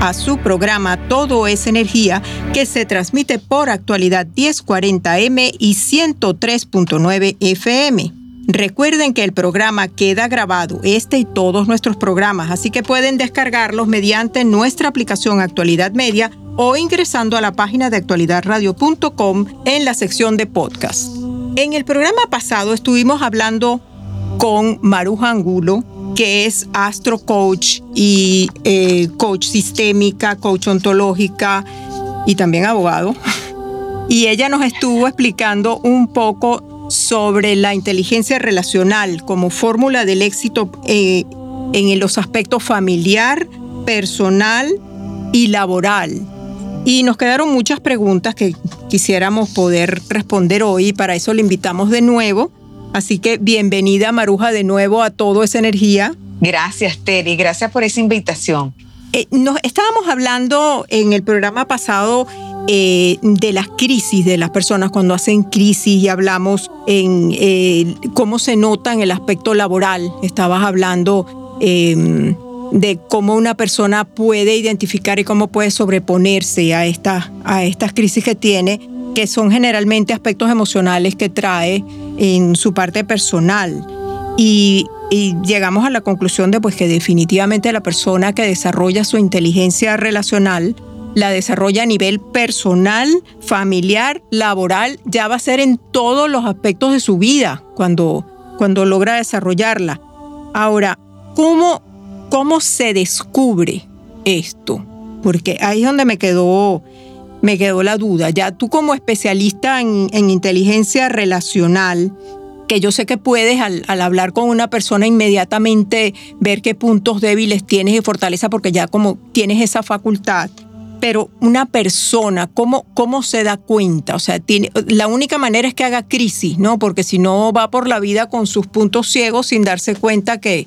a su programa Todo es Energía, que se transmite por actualidad 1040M y 103.9 FM. Recuerden que el programa queda grabado, este y todos nuestros programas, así que pueden descargarlos mediante nuestra aplicación Actualidad Media o ingresando a la página de actualidadradio.com en la sección de podcast. En el programa pasado estuvimos hablando con Maruja Angulo, que es astro coach y eh, coach sistémica, coach ontológica y también abogado. Y ella nos estuvo explicando un poco sobre la inteligencia relacional como fórmula del éxito eh, en los aspectos familiar, personal y laboral. Y nos quedaron muchas preguntas que quisiéramos poder responder hoy. Para eso le invitamos de nuevo Así que bienvenida Maruja de nuevo a Todo esa Energía. Gracias Terry, gracias por esa invitación. Eh, nos estábamos hablando en el programa pasado eh, de las crisis de las personas cuando hacen crisis y hablamos en eh, cómo se nota en el aspecto laboral. Estabas hablando em, de cómo una persona puede identificar y cómo puede sobreponerse a, a estas crisis que tiene que son generalmente aspectos emocionales que trae en su parte personal. Y, llegamos a la conclusión de pues, que definitivamente la persona que desarrolla su inteligencia relacional la desarrolla a nivel personal, familiar, laboral, ya va a ser en todos los aspectos de su vida cuando, cuando logra desarrollarla. Ahora, ¿cómo, ¿cómo se descubre esto? Porque ahí es donde me quedó me quedó la duda. Ya tú como especialista en, inteligencia relacional, que yo sé que puedes al, hablar con una persona inmediatamente ver qué puntos débiles tienes y fortaleza porque ya como tienes esa facultad. Pero una persona, ¿cómo, cómo se da cuenta? O sea, tiene, la única manera es que haga crisis, ¿no? Porque si no va por la vida con sus puntos ciegos sin darse cuenta que,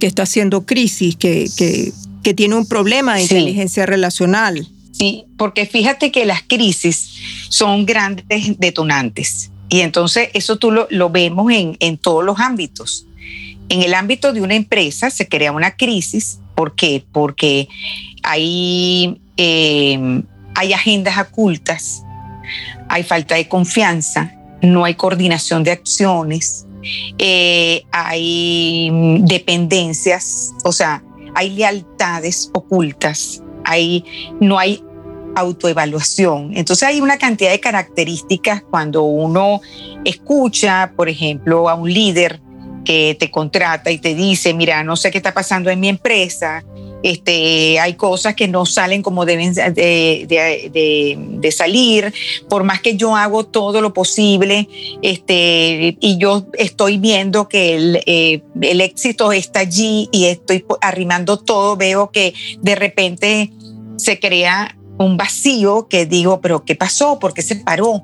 que está haciendo crisis, que, que, que tiene un problema de inteligencia relacional. Sí, porque fíjate que las crisis son grandes detonantes y entonces eso tú lo, vemos en, todos los ámbitos. En el ámbito de una empresa se crea una crisis. ¿Por qué? Porque hay, em, hay agendas ocultas, hay falta de confianza, no hay coordinación de acciones, eh, hay dependencias, o sea, hay lealtades ocultas, hay, no hay autoevaluación. Entonces hay una cantidad de características cuando uno escucha, por ejemplo, a un líder que te contrata y te dice, mira, no sé qué está pasando en mi empresa, este, hay cosas que no salen como deben de, salir, por más que yo hago todo lo posible, este, y yo estoy viendo que el, eh, el éxito está allí y estoy arrimando todo, veo que de repente se crea un vacío que digo, pero ¿qué pasó? ¿Por qué se paró?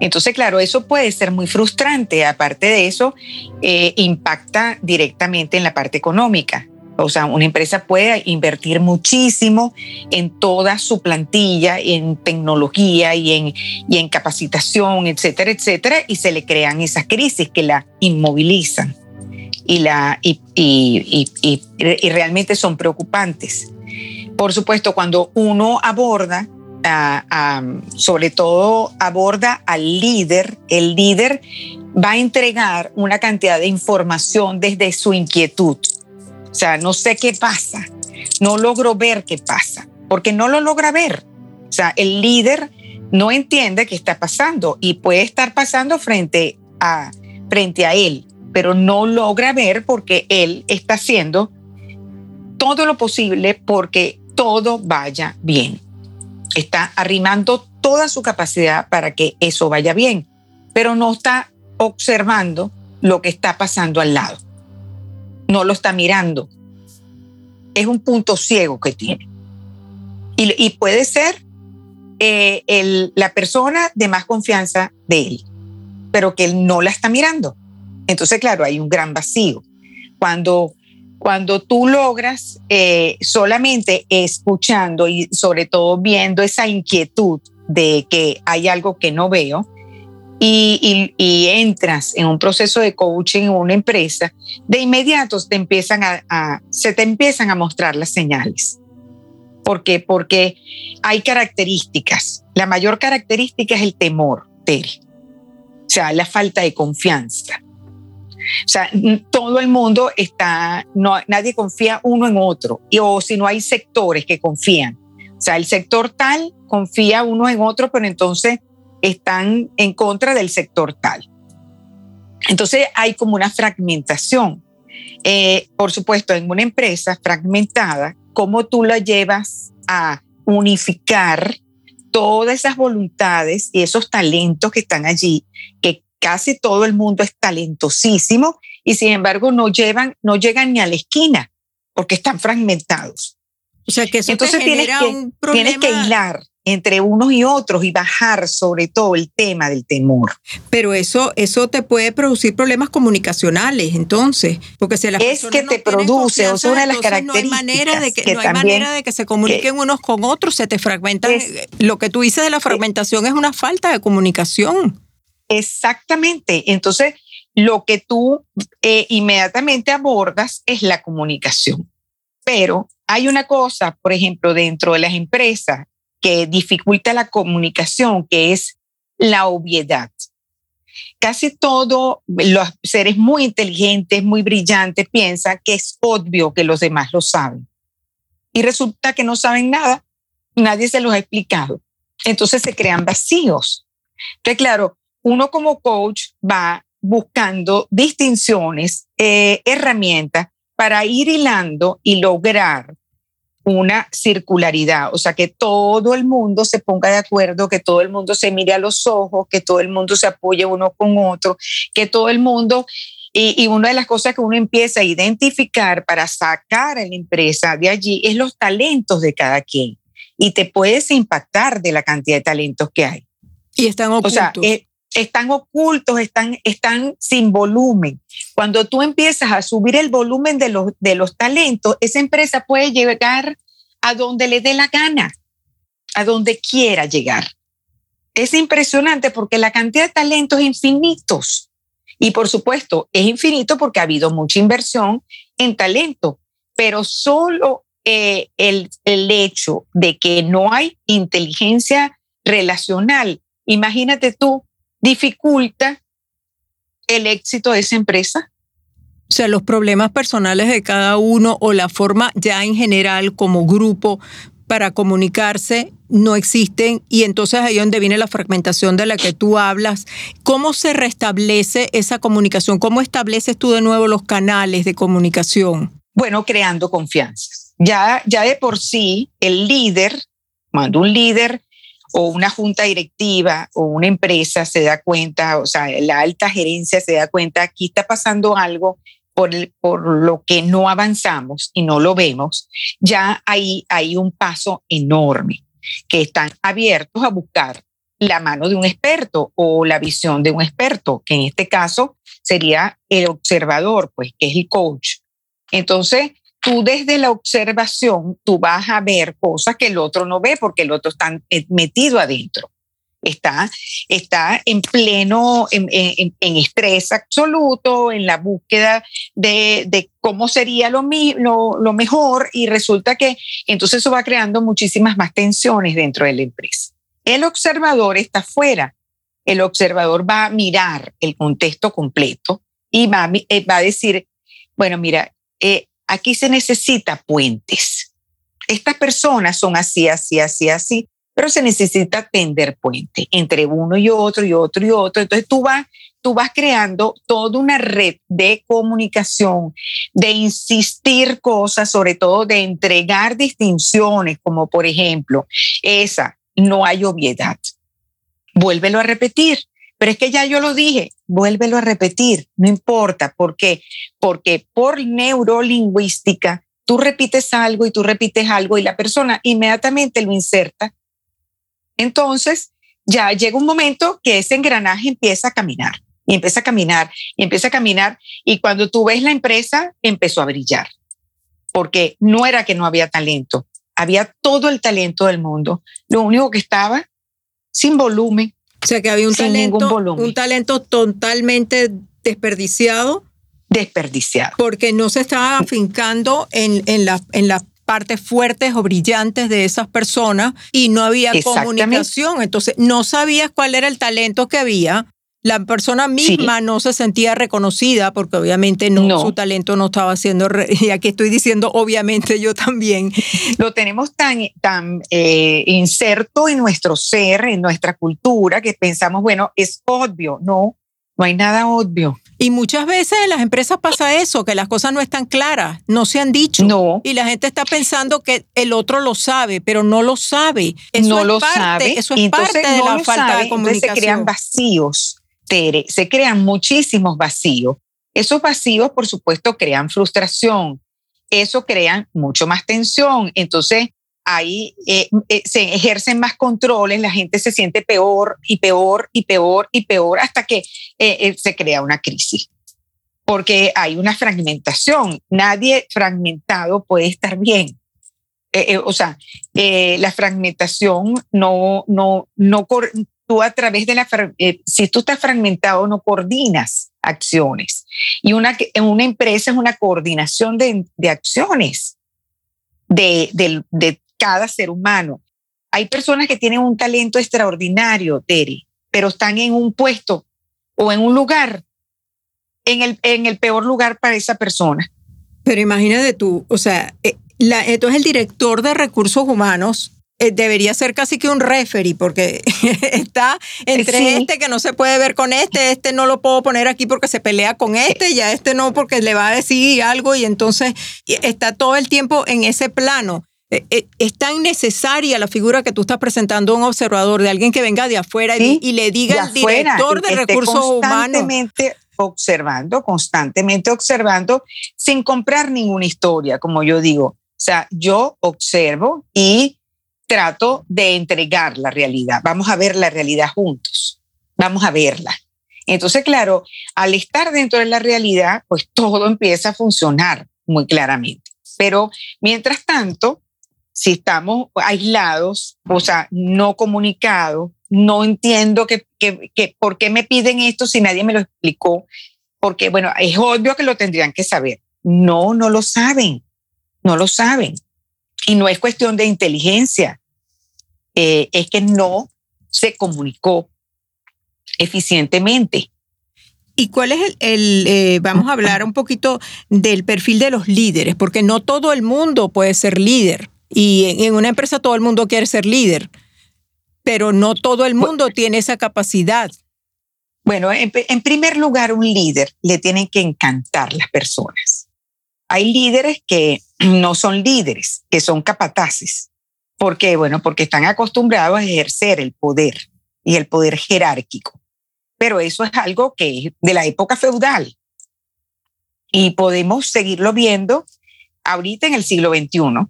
Entonces, claro, eso puede ser muy frustrante. Aparte de eso, eh, impacta directamente en la parte económica. O sea, una empresa puede invertir muchísimo en toda su plantilla, en tecnología y en, y en capacitación, etcétera, etcétera, y se le crean esas crisis que la inmovilizan y, la, y, y, y realmente son preocupantes. Por supuesto, cuando uno aborda, sobre todo aborda al líder, el líder va a entregar una cantidad de información desde su inquietud. O sea, no sé qué pasa, no logro ver qué pasa, porque no lo logra ver. O sea, el líder no entiende qué está pasando y puede estar pasando frente a, frente a él, pero no logra ver porque él está haciendo todo lo posible porque todo vaya bien. Está arrimando toda su capacidad para que eso vaya bien, pero no está observando lo que está pasando al lado. No lo está mirando. Es un punto ciego que tiene. Y, puede ser eh, la persona de más confianza de él, pero que él no la está mirando. Entonces, claro, hay un gran vacío. Cuando, cuando tú logras eh, solamente escuchando y sobre todo viendo esa inquietud de que hay algo que no veo, y, entras en un proceso de coaching en una empresa, de inmediato se te empiezan a mostrar las señales. ¿Por qué? Porque hay características. La mayor característica es el temor, Terry. O sea, la falta de confianza. O sea, todo el mundo está, no, nadie confía uno en otro. Y, o si no hay sectores que confían. O sea, el sector tal confía uno en otro, pero entonces están en contra del sector tal. Entonces hay como una fragmentación. Eh, por supuesto, en una empresa fragmentada, ¿cómo tú la llevas a unificar todas esas voluntades y esos talentos que están allí, que casi todo el mundo es talentosísimo y sin embargo no, llevan, no llegan ni a la esquina porque están fragmentados. O sea que eso Entonces tienes que, tienes que hilar entre unos y otros y bajar sobre todo el tema del temor. Pero eso, eso te puede producir problemas comunicacionales, entonces, porque si las es que te produce, o sea, una de las características. No hay manera de que, no hay manera de que se comuniquen unos con otros, se te fragmentan. lo que tú dices de la fragmentación es una falta de comunicación. Exactamente. Entonces, lo que tú eh, inmediatamente abordas es la comunicación. Pero hay una cosa, por ejemplo, dentro de las empresas que dificulta la comunicación, que es la obviedad. Casi todos los seres muy inteligentes, muy brillantes, piensan que es obvio que los demás lo saben. Y resulta que no saben nada, nadie se los ha explicado. Entonces se crean vacíos. Entonces, claro, uno como coach va buscando distinciones, eh, herramientas para ir hilando y lograr una circularidad, o sea, que todo el mundo se ponga de acuerdo, que todo el mundo se mire a los ojos, que todo el mundo se apoye uno con otro, que todo el mundo, y, una de las cosas que uno empieza a identificar para sacar a la empresa de allí es los talentos de cada quien. Y te puedes impactar de la cantidad de talentos que hay. Y están ocultos. O sea, eh, están ocultos, están, están sin volumen. Cuando tú empiezas a subir el volumen de los, de los talentos, esa empresa puede llegar a donde le dé la gana, a donde quiera llegar. Es impresionante porque la cantidad de talentos es infinitos. Y por supuesto, es infinito porque ha habido mucha inversión en talento, pero solo eh, el, el hecho de que no hay inteligencia relacional, imagínate tú dificulta el éxito de esa empresa. O sea, los problemas personales de cada uno o la forma ya en general como grupo para comunicarse no existen y entonces ahí es donde viene la fragmentación de la que tú hablas. ¿Cómo se restablece esa comunicación? ¿Cómo estableces tú de nuevo los canales de comunicación? Bueno, creando confianza. Ya, ya de por sí, el líder, cuando un líder o una junta directiva o una empresa se da cuenta, o sea, la alta gerencia se da cuenta, aquí está pasando algo por, por lo que no avanzamos y no lo vemos, ya ahí hay un paso enorme, que están abiertos a buscar la mano de un experto o la visión de un experto, que en este caso sería el observador, pues, que es el coach. Entonces, tú desde la observación, tú vas a ver cosas que el otro no ve porque el otro está metido adentro. Está, está en pleno, en, estrés absoluto, en la búsqueda de, cómo sería lo, lo, lo mejor y resulta que entonces eso va creando muchísimas más tensiones dentro de la empresa. El observador está fuera. El observador va a mirar el contexto completo y va, eh, va a decir, bueno, mira, eh, Aquí se necesita puentes. estas personas son así, así, así, así, pero se necesita tender puente entre uno y otro y otro y otro. Entonces tú vas, tú vas creando toda una red de comunicación, de insistir cosas, sobre todo de entregar distinciones, como por ejemplo, esa, no hay obviedad. Vuélvelo a repetir. Pero es que ya yo lo dije, vuélvelo a repetir, no importa. ¿Por qué? Porque por neurolingüística tú repites algo y tú repites algo y la persona inmediatamente lo inserta. Entonces, ya llega un momento que ese engranaje empieza a caminar y empieza a caminar y empieza a caminar y cuando tú ves la empresa empezó a brillar porque no era que no había talento, había todo el talento del mundo. Lo único que estaba sin volumen, o sea que había un talento, un talento totalmente desperdiciado. Desperdiciado. Porque no se estaba afincando en, en, la, en las partes fuertes o brillantes de esas personas y no había comunicación. Entonces no sabías cuál era el talento que había la persona misma no se sentía reconocida porque obviamente no, su talento no estaba siendo, y aquí estoy diciendo obviamente yo también. Lo tenemos tan, tan eh, inserto en nuestro ser, en nuestra cultura, que pensamos, bueno, es obvio, no, no hay nada obvio. Y muchas veces en las empresas pasa eso, que las cosas no están claras, no se han dicho. No. Y la gente está pensando que el otro lo sabe, pero no lo sabe. Eso no lo sabe. Eso es parte de la falta de comunicación. se crean vacíos se crean muchísimos vacíos. Esos vacíos, por supuesto, crean frustración. Eso crea mucho más tensión. Entonces, ahí eh, eh, se ejercen más controles, la gente se siente peor y peor y peor y peor hasta que eh, se crea una crisis. Porque hay una fragmentación. Nadie fragmentado puede estar bien. o sea, la fragmentación no, no, a través de la, eh, si tú estás fragmentado, no coordinas acciones. Y una, una empresa es una coordinación de, de acciones de, de, de, cada ser humano. Hay personas que tienen un talento extraordinario, Terry, pero están en un puesto o en un lugar, en el, en el peor lugar para esa persona. Pero imagínate tú, o sea, eh, la, entonces el director de recursos humanos debería ser casi que un referee, porque está entre este que no se puede ver con este, este no lo puedo poner aquí porque se pelea con este, y a este no porque le va a decir algo, y entonces está todo el tiempo en ese plano. Eh, eh, es tan necesaria la figura que tú estás presentando un observador, de alguien que venga de afuera y, le diga al director de recursos constantemente humanos. Observando, constantemente observando, sin comprar ninguna historia, como yo digo. O sea, yo observo y trato de entregar la realidad. Vamos a ver la realidad juntos. Vamos a verla. Entonces, claro, al estar dentro de la realidad, pues todo empieza a funcionar muy claramente. Pero mientras tanto, si estamos aislados, o sea, no comunicados, no entiendo que, que, por qué me piden esto si nadie me lo explicó, porque bueno, es obvio que lo tendrían que saber. No, no lo saben, no lo saben. Y no es cuestión de inteligencia, eh, es que no se comunicó eficientemente. ¿Y cuál es el, eh, vamos a hablar un poquito del perfil de los líderes, porque no todo el mundo puede ser líder. Y en, una empresa todo el mundo quiere ser líder, pero no todo el mundo tiene esa capacidad. Bueno, en, en primer lugar, un líder le tienen que encantar las personas. Hay líderes que no son líderes, que son capataces. ¿Por qué? Bueno, porque están acostumbrados a ejercer el poder y el poder jerárquico. Pero eso es algo que es de la época feudal. Y podemos seguirlo viendo ahorita en el siglo XXI.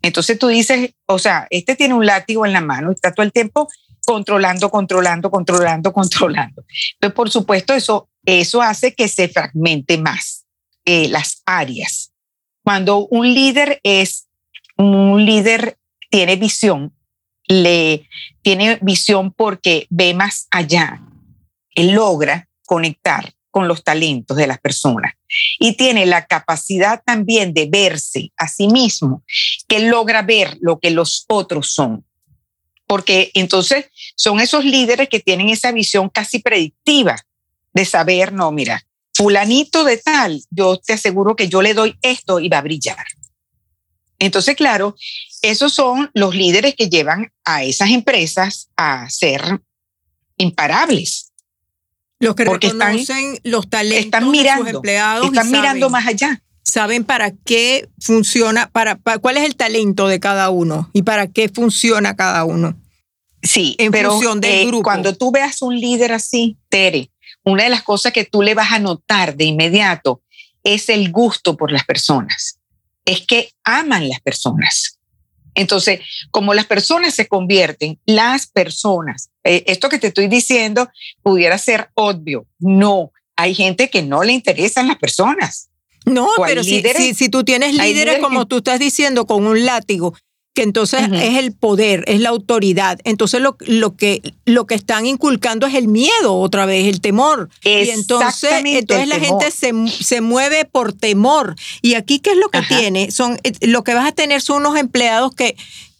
Entonces tú dices, o sea, este tiene un látigo en la mano, está todo el tiempo controlando, controlando, controlando, controlando. Entonces, por supuesto, eso, eso hace que se fragmente más eh, las áreas. Cuando un líder es un líder tiene visión, le tiene visión porque ve más allá. Él logra conectar con los talentos de las personas y tiene la capacidad también de verse a sí mismo, que logra ver lo que los otros son. Porque entonces son esos líderes que tienen esa visión casi predictiva de saber, no, mira, fulanito de tal, yo te aseguro que yo le doy esto y va a brillar. Entonces, claro, esos son los líderes que llevan a esas empresas a ser imparables. Los que reconocen los talentos están mirando, de sus empleados. Están mirando más allá. Saben para qué funciona, para, cuál es el talento de cada uno y para qué funciona cada uno. Sí, en pero función del eh, grupo. cuando tú veas un líder así, Tere, una de las cosas que tú le vas a notar de inmediato es el gusto por las personas. Es que aman las personas. Entonces, como las personas se convierten, las personas, eh, esto que te estoy diciendo pudiera ser obvio. No, hay gente que no le interesan las personas. No, pero si, si, tú tienes líderes, como tú estás diciendo, con un látigo que entonces es el poder, es la autoridad. Entonces lo, lo, que, lo que están inculcando es el miedo otra vez, el temor. Y entonces, entonces la gente se, se, mueve por temor. Y aquí, ¿qué es lo que tiene? Son, eh, lo que vas a tener son unos empleados que,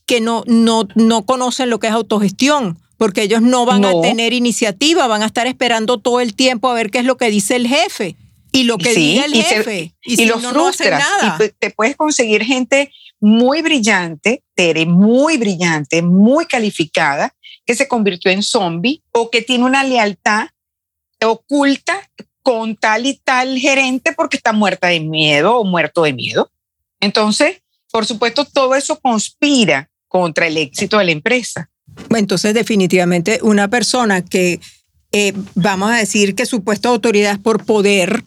que no, no, no conocen lo que es autogestión porque ellos no van a tener iniciativa, van a estar esperando todo el tiempo a ver qué es lo que dice el jefe y lo que dice el jefe. y, si los no, frustras. y te puedes conseguir gente muy brillante, Tere, muy brillante, muy calificada, que se convirtió en zombie o que tiene una lealtad oculta con tal y tal gerente porque está muerta de miedo o muerto de miedo. Entonces, por supuesto, todo eso conspira contra el éxito de la empresa. Entonces, definitivamente, una persona que, eh, vamos a decir que su puesto de autoridad por poder,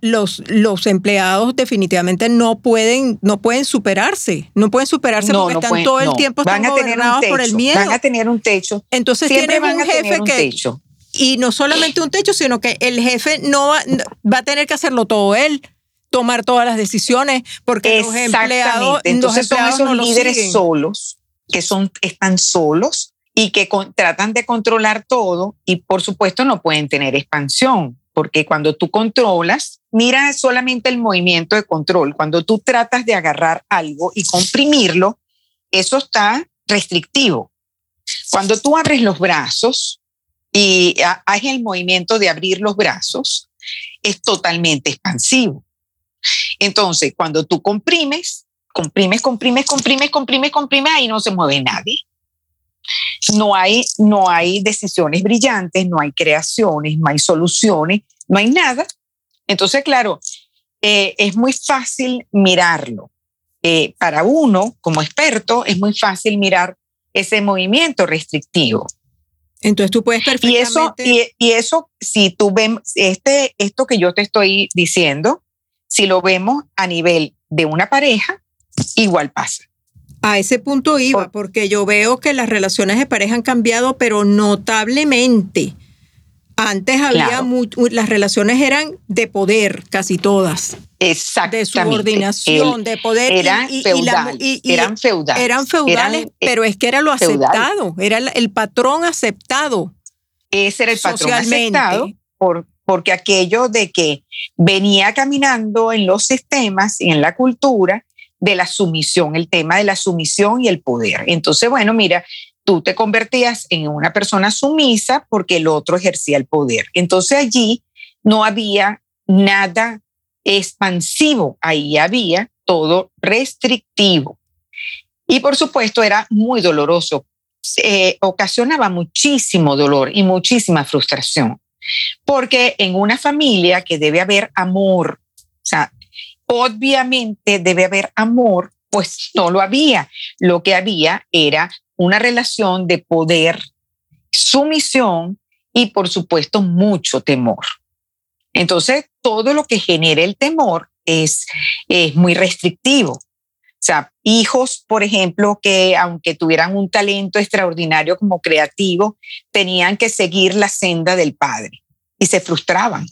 los, los empleados definitivamente no pueden, no pueden superarse, no pueden superarse porque están todo el tiempo van a tener un techo, por el miedo. Van a tener un techo. Entonces tienen un jefe que y no solamente un techo, sino que el jefe no va, va, a tener que hacerlo todo él, tomar todas las decisiones, porque los empleados, entonces son esos líderes solos que son están solos y que tratan de controlar todo y por supuesto no pueden tener expansión porque cuando tú controlas, mira solamente el movimiento de control. Cuando tú tratas de agarrar algo y comprimirlo, eso está restrictivo. Cuando tú abres los brazos y haces el movimiento de abrir los brazos, es totalmente expansivo. Entonces, cuando tú comprimes, comprimes, comprimes, comprimes, comprimes, comprimes, ahí no se mueve nadie. No hay, no hay decisiones brillantes, no hay creaciones, no hay soluciones, no hay nada. Entonces, claro, eh, es muy fácil mirarlo. Eh, para uno, como experto, es muy fácil mirar ese movimiento restrictivo. Entonces tú puedes perfectamente... Y eso, y, eso si tú ves, este, esto que yo te estoy diciendo, si lo vemos a nivel de una pareja, igual pasa. A ese punto iba, porque yo veo que las relaciones de pareja han cambiado, pero notablemente. Antes había las relaciones eran de poder, casi todas. Exactamente. De subordinación, de poder. Eran, feudal, eran feudales. Eran feudales, pero es que era lo aceptado, era el, patrón aceptado. Ese era el patrón aceptado por, porque aquello de que venía caminando en los sistemas y en la cultura de la sumisión, el tema de la sumisión y el poder. Entonces, bueno, mira, tú te convertías en una persona sumisa porque el otro ejercía el poder. Entonces allí no había nada expansivo, ahí había todo restrictivo. Y por supuesto era muy doloroso, ocasionaba muchísimo dolor y muchísima frustración, porque en una familia que debe haber amor, o sea, obviamente debe haber amor, pues no lo había. Lo que había era una relación de poder, sumisión y por supuesto mucho temor. Entonces, todo lo que genera el temor es, es muy restrictivo. O sea, hijos, por ejemplo, que aunque tuvieran un talento extraordinario como creativo, tenían que seguir la senda del padre y se frustraban.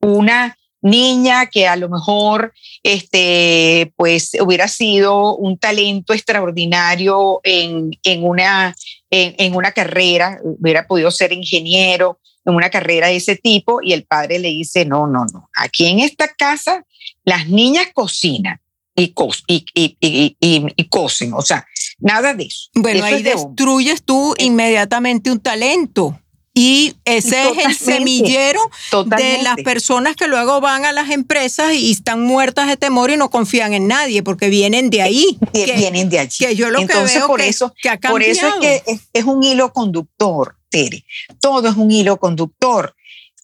Una niña que a lo mejor este, pues, hubiera sido un talento extraordinario en, en una, en, una carrera, hubiera podido ser ingeniero en una carrera de ese tipo y el padre le dice, no, no, no, aquí en esta casa las niñas cocinan y, y, y, y, cosen, o sea, nada de eso. Bueno, ahí destruyes tú inmediatamente un talento Y ese es el semillero de las personas que luego van a las empresas y están muertas de temor y no confían en nadie porque vienen de ahí. vienen de allí. Que yo lo que veo por eso, que ha Por eso es que es, un hilo conductor, Tere. Todo es un hilo conductor.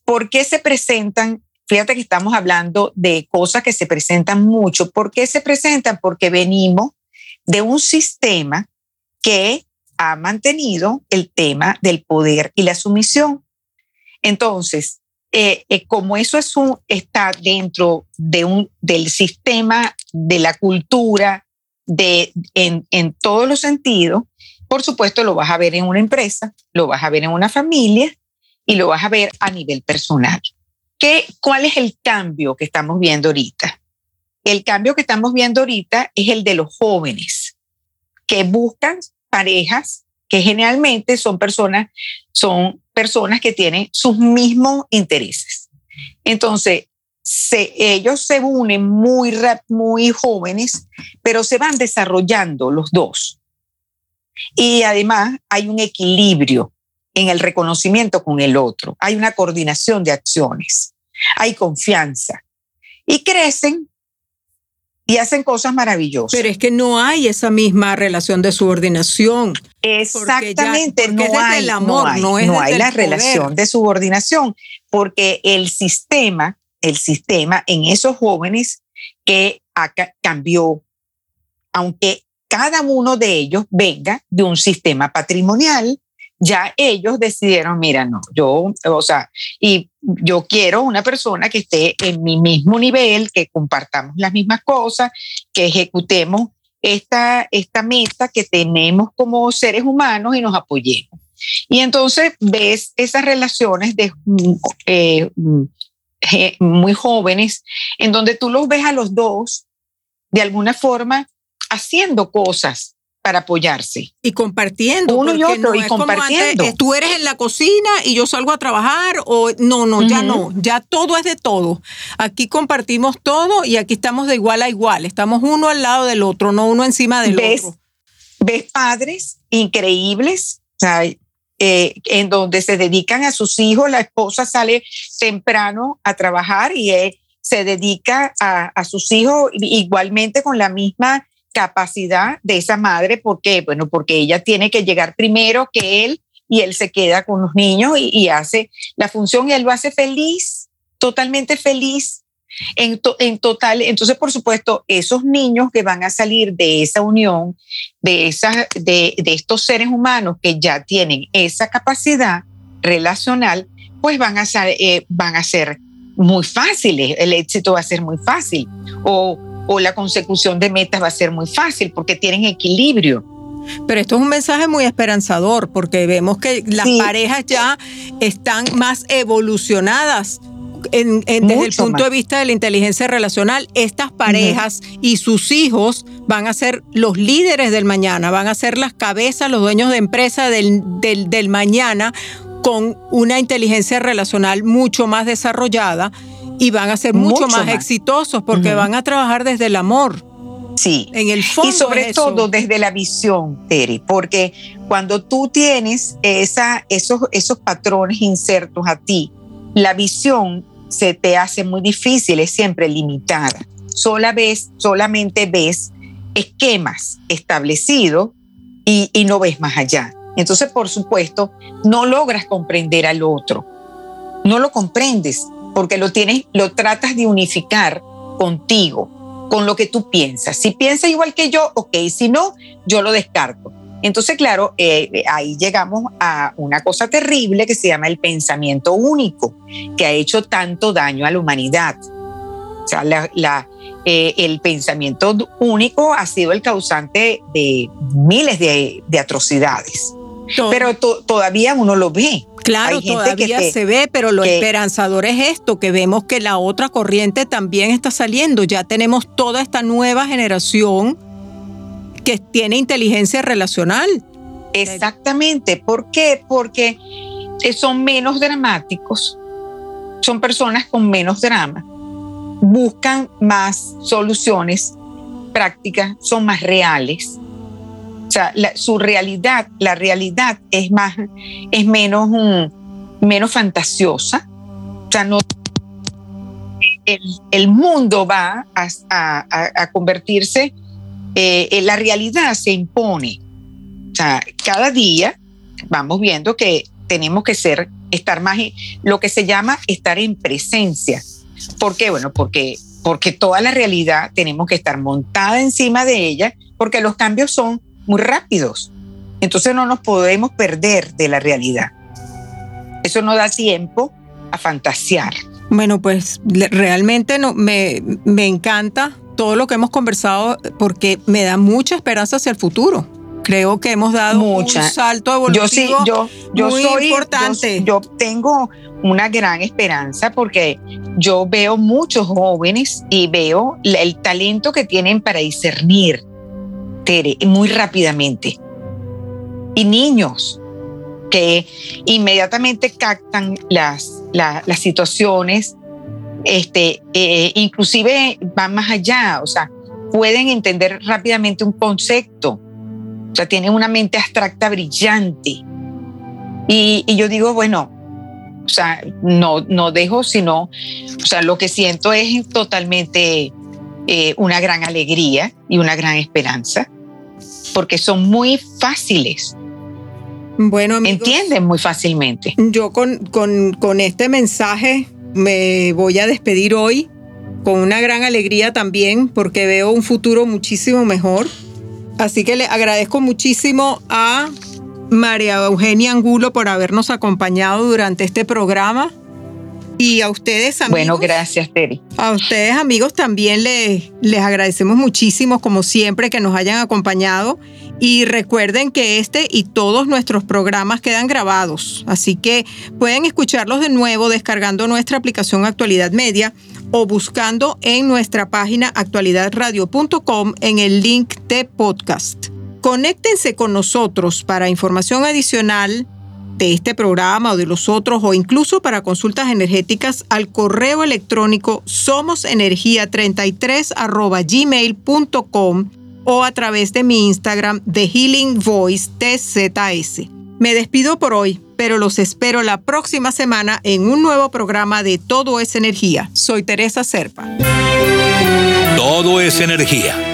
¿Por qué se presentan? Fíjate que estamos hablando de cosas que se presentan mucho. ¿Por qué se presentan? Porque venimos de un sistema que ha mantenido el tema del poder y la sumisión. Entonces, eh, eh, como eso es un, está dentro de un, del sistema de la cultura, de, en, en todos los sentidos, por supuesto lo vas a ver en una empresa, lo vas a ver en una familia y lo vas a ver a nivel personal. ¿Qué, ¿Cuál es el cambio que estamos viendo ahorita? El cambio que estamos viendo ahorita es el de los jóvenes que buscan parejas que generalmente son personas, son personas que tienen sus mismos intereses. Entonces, ellos se unen muy, muy jóvenes, pero se van desarrollando los dos. Y además hay un equilibrio en el reconocimiento con el otro, hay una coordinación de acciones, hay confianza y crecen y hacen cosas maravillosas. Pero es que no hay esa misma relación de subordinación. Exactamente, no, hay, el amor, no, hay, la relación de subordinación, porque el sistema, el sistema en esos jóvenes que cambió, aunque cada uno de ellos venga de un sistema patrimonial, ya ellos decidieron, mira, no, yo, o sea, y yo quiero una persona que esté en mi mismo nivel, que compartamos las mismas cosas, que ejecutemos esta, esta meta que tenemos como seres humanos y nos apoyemos. Y entonces ves esas relaciones de eh, muy jóvenes, en donde tú los ves a los dos de alguna forma haciendo cosas para apoyarse. Y compartiendo. Uno y otro, y compartiendo. tú eres en la cocina y yo salgo a trabajar, o no, no, ya no, ya todo es de todo. Aquí compartimos todo y aquí estamos de igual a igual, estamos uno al lado del otro, no uno encima del otro. Ves padres increíbles, eh, en donde se dedican a sus hijos, la esposa sale temprano a trabajar y él se dedica a, a sus hijos igualmente con la misma capacidad de esa madre. ¿Por qué? Bueno, porque ella tiene que llegar primero que él y él se queda con los niños y, hace la función y él lo hace feliz, totalmente feliz. En, en, total, entonces por supuesto, esos niños que van a salir de esa unión, de, esa, de, de estos seres humanos que ya tienen esa capacidad relacional, pues van a ser, eh, van a ser muy fáciles, el éxito va a ser muy fácil. O o la consecución de metas va a ser muy fácil porque tienen equilibrio. Pero esto es un mensaje muy esperanzador porque vemos que las parejas ya están más evolucionadas en, desde el punto de vista de la inteligencia relacional, estas parejas y sus hijos van a ser los líderes del mañana, van a ser las cabezas, los dueños de empresa del, del, del mañana con una inteligencia relacional mucho más desarrollada y van a ser mucho, más, exitosos porque van a trabajar desde el amor. Sí. En el fondo. Y sobre todo desde la visión, Terry, porque cuando tú tienes esa, esos, esos patrones insertos a ti, la visión se te hace muy difícil, es siempre limitada. Sola ves, solamente ves esquemas establecidos y, y no ves más allá. Entonces, por supuesto, no logras comprender al otro. No lo comprendes porque lo tienes, lo tratas de unificar contigo, con lo que tú piensas. Si piensa igual que yo, ok, si no, yo lo descarto. Entonces, claro, eh, ahí llegamos a una cosa terrible que se llama el pensamiento único, que ha hecho tanto daño a la humanidad. O sea, eh, el pensamiento único ha sido el causante de miles de, atrocidades. Pero todavía uno lo ve. Claro, todavía se ve, pero lo esperanzador es esto, que vemos que la otra corriente también está saliendo. Ya tenemos toda esta nueva generación que tiene inteligencia relacional. Exactamente. ¿Por qué? Porque son menos dramáticos, son personas con menos drama, buscan más soluciones prácticas, son más reales sea, su realidad, la realidad es más, es menos, menos fantasiosa. O sea, no, el, mundo va a, convertirse, eh, la realidad se impone. O sea, cada día vamos viendo que tenemos que ser, estar más, lo que se llama estar en presencia. ¿Por qué? Bueno, porque, porque toda la realidad tenemos que estar montada encima de ella, porque los cambios son muy rápidos. Entonces no nos podemos perder de la realidad. Eso no da tiempo a fantasear. Bueno, pues realmente no, me, me encanta todo lo que hemos conversado porque me da mucha esperanza hacia el futuro. Creo que hemos dado un salto evolutivo yo sí, yo, yo muy soy, importante. Yo, tengo una gran esperanza porque yo veo muchos jóvenes y veo el talento que tienen para discernir, Muy rápidamente. Y niños que inmediatamente captan las, las situaciones, este, eh, inclusive van más allá, o sea, pueden entender rápidamente un concepto o sea, tiene una mente abstracta brillante. Y, yo digo, bueno, o sea, no, no dejo, sino, o sea, lo que siento es totalmente eh, una gran alegría y una gran esperanza, porque son muy fáciles. Bueno, entienden muy fácilmente. Yo con, con, con este mensaje me voy a despedir hoy con una gran alegría también, porque veo un futuro muchísimo mejor Así que le agradezco muchísimo a María Eugenia Angulo por habernos acompañado durante este programa. Y a ustedes, amigos. Bueno, gracias, Terry. A ustedes, amigos, también les, les agradecemos muchísimo, como siempre, que nos hayan acompañado. Y recuerden que este y todos nuestros programas quedan grabados, así que pueden escucharlos de nuevo descargando nuestra aplicación Actualidad Media o buscando en nuestra página actualidadradio.com en el link de podcast. Conéctense con nosotros para información adicional de este programa o de los otros o incluso para consultas energéticas al correo electrónico somosenergia33 gmail.com o a través de mi Instagram de Healing Voice TZS. Me despido por hoy, pero los espero la próxima semana en un nuevo programa de Todo es Energía. Soy Teresa Serpa. Todo es Energía